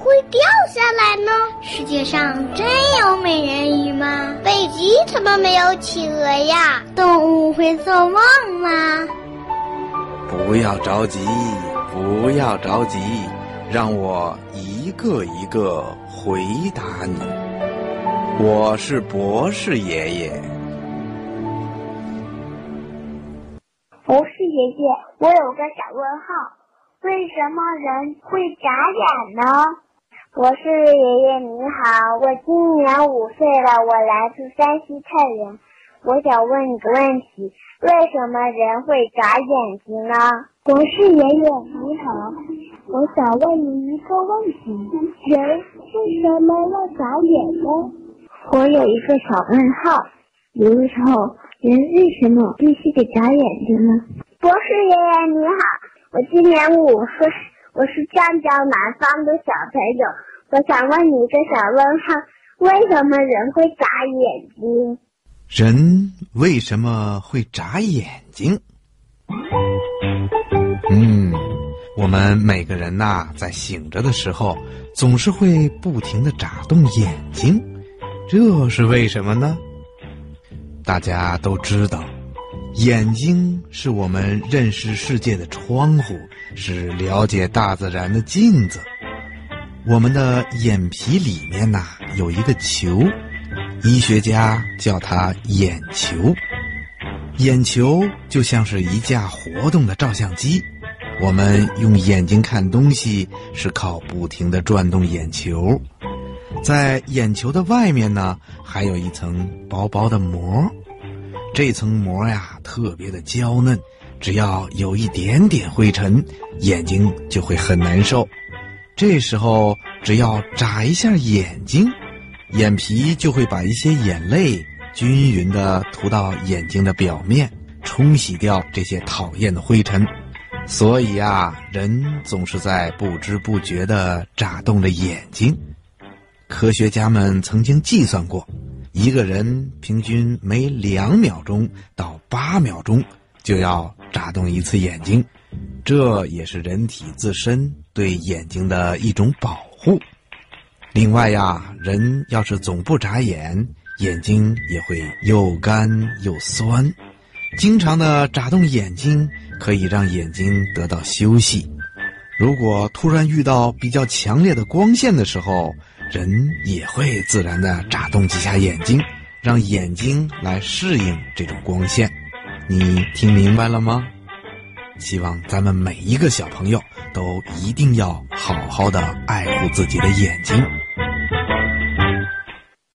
会掉下来呢？世界上真有美人鱼吗？北极怎么没有企鹅呀？动物会做梦吗？不要着急，不要着急，让我一个一个回答你。我是博士爷爷。博士爷爷，我有个小问号，为什么人会眨眼呢？博士爷爷你好，我今年五岁了，我来自山西太原，我想问你个问题，为什么人会眨眼睛呢？博士爷爷你好，我想问你一个问题，人为什么要眨眼呢？我有一个小问号，有的时候。人为什么必须得眨眼睛呢？博士爷爷你好，我今年五岁，我是湛江南方的小朋友，我想问你一个小问号：为什么人会眨眼睛？人为什么会眨眼睛？嗯，我们每个人呐，在醒着的时候，总是会不停的眨动眼睛，这是为什么呢？大家都知道，眼睛是我们认识世界的窗户，是了解大自然的镜子。我们的眼皮里面呐有一个球，医学家叫它眼球。眼球就像是一架活动的照相机，我们用眼睛看东西是靠不停的转动眼球。在眼球的外面呢，还有一层薄薄的膜，这层膜呀特别的娇嫩，只要有一点点灰尘，眼睛就会很难受。这时候只要眨一下眼睛，眼皮就会把一些眼泪均匀地涂到眼睛的表面，冲洗掉这些讨厌的灰尘。所以啊，人总是在不知不觉地眨动着眼睛。科学家们曾经计算过，一个人平均每两秒钟到八秒钟就要眨动一次眼睛，这也是人体自身对眼睛的一种保护。另外呀，人要是总不眨眼，眼睛也会又干又酸。经常的眨动眼睛可以让眼睛得到休息。如果突然遇到比较强烈的光线的时候，人也会自然的眨动几下眼睛，让眼睛来适应这种光线。你听明白了吗？希望咱们每一个小朋友都一定要好好的爱护自己的眼睛。